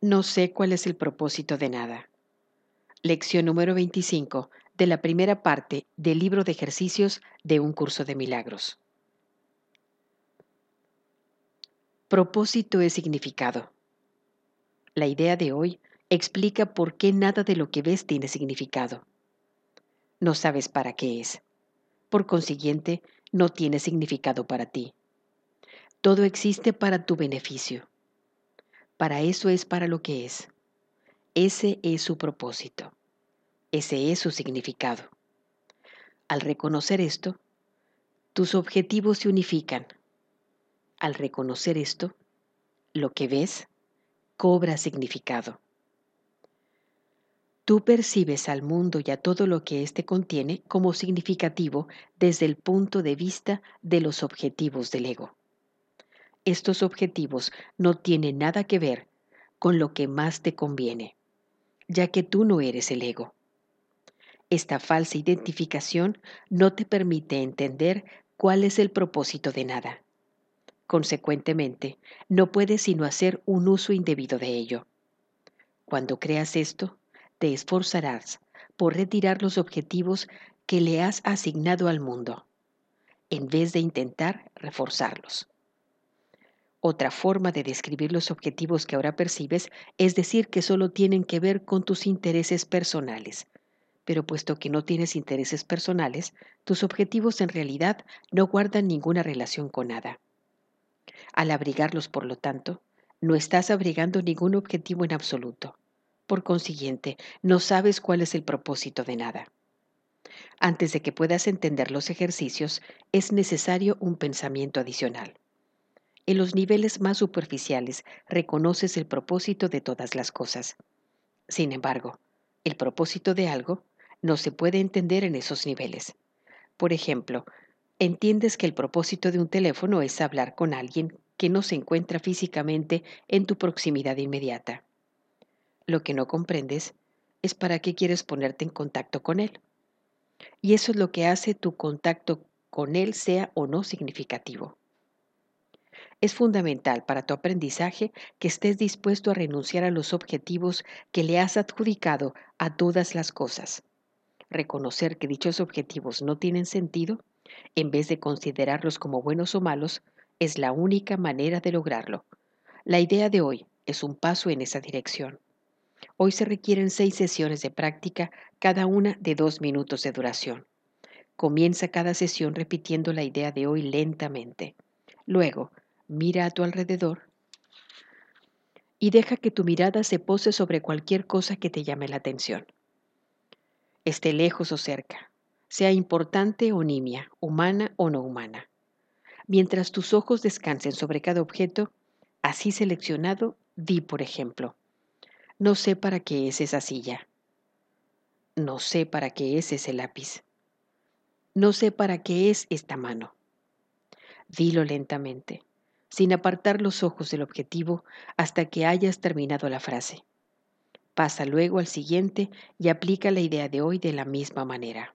No sé cuál es el propósito de nada. Lección número 25 de la primera parte del libro de ejercicios de un curso de milagros. Propósito es significado. La idea de hoy explica por qué nada de lo que ves tiene significado. No sabes para qué es. Por consiguiente, no tiene significado para ti. Todo existe para tu beneficio. Para eso es para lo que es. Ese es su propósito. Ese es su significado. Al reconocer esto, tus objetivos se unifican. Al reconocer esto, lo que ves cobra significado. Tú percibes al mundo y a todo lo que éste contiene como significativo desde el punto de vista de los objetivos del ego. Estos objetivos no tienen nada que ver con lo que más te conviene, ya que tú no eres el ego. Esta falsa identificación no te permite entender cuál es el propósito de nada. Consecuentemente, no puedes sino hacer un uso indebido de ello. Cuando creas esto, te esforzarás por retirar los objetivos que le has asignado al mundo, en vez de intentar reforzarlos. Otra forma de describir los objetivos que ahora percibes es decir que solo tienen que ver con tus intereses personales. Pero puesto que no tienes intereses personales, tus objetivos en realidad no guardan ninguna relación con nada. Al abrigarlos, por lo tanto, no estás abrigando ningún objetivo en absoluto. Por consiguiente, no sabes cuál es el propósito de nada. Antes de que puedas entender los ejercicios, es necesario un pensamiento adicional. En los niveles más superficiales reconoces el propósito de todas las cosas. Sin embargo, el propósito de algo no se puede entender en esos niveles. Por ejemplo, entiendes que el propósito de un teléfono es hablar con alguien que no se encuentra físicamente en tu proximidad inmediata. Lo que no comprendes es para qué quieres ponerte en contacto con él. Y eso es lo que hace tu contacto con él sea o no significativo. Es fundamental para tu aprendizaje que estés dispuesto a renunciar a los objetivos que le has adjudicado a todas las cosas. Reconocer que dichos objetivos no tienen sentido, en vez de considerarlos como buenos o malos, es la única manera de lograrlo. La idea de hoy es un paso en esa dirección. Hoy se requieren seis sesiones de práctica, cada una de dos minutos de duración. Comienza cada sesión repitiendo la idea de hoy lentamente. Luego, mira a tu alrededor y deja que tu mirada se pose sobre cualquier cosa que te llame la atención. Esté lejos o cerca, sea importante o nimia, humana o no humana. Mientras tus ojos descansen sobre cada objeto, así seleccionado, di, por ejemplo, no sé para qué es esa silla. No sé para qué es ese lápiz. No sé para qué es esta mano. Dilo lentamente, sin apartar los ojos del objetivo hasta que hayas terminado la frase. Pasa luego al siguiente y aplica la idea de hoy de la misma manera.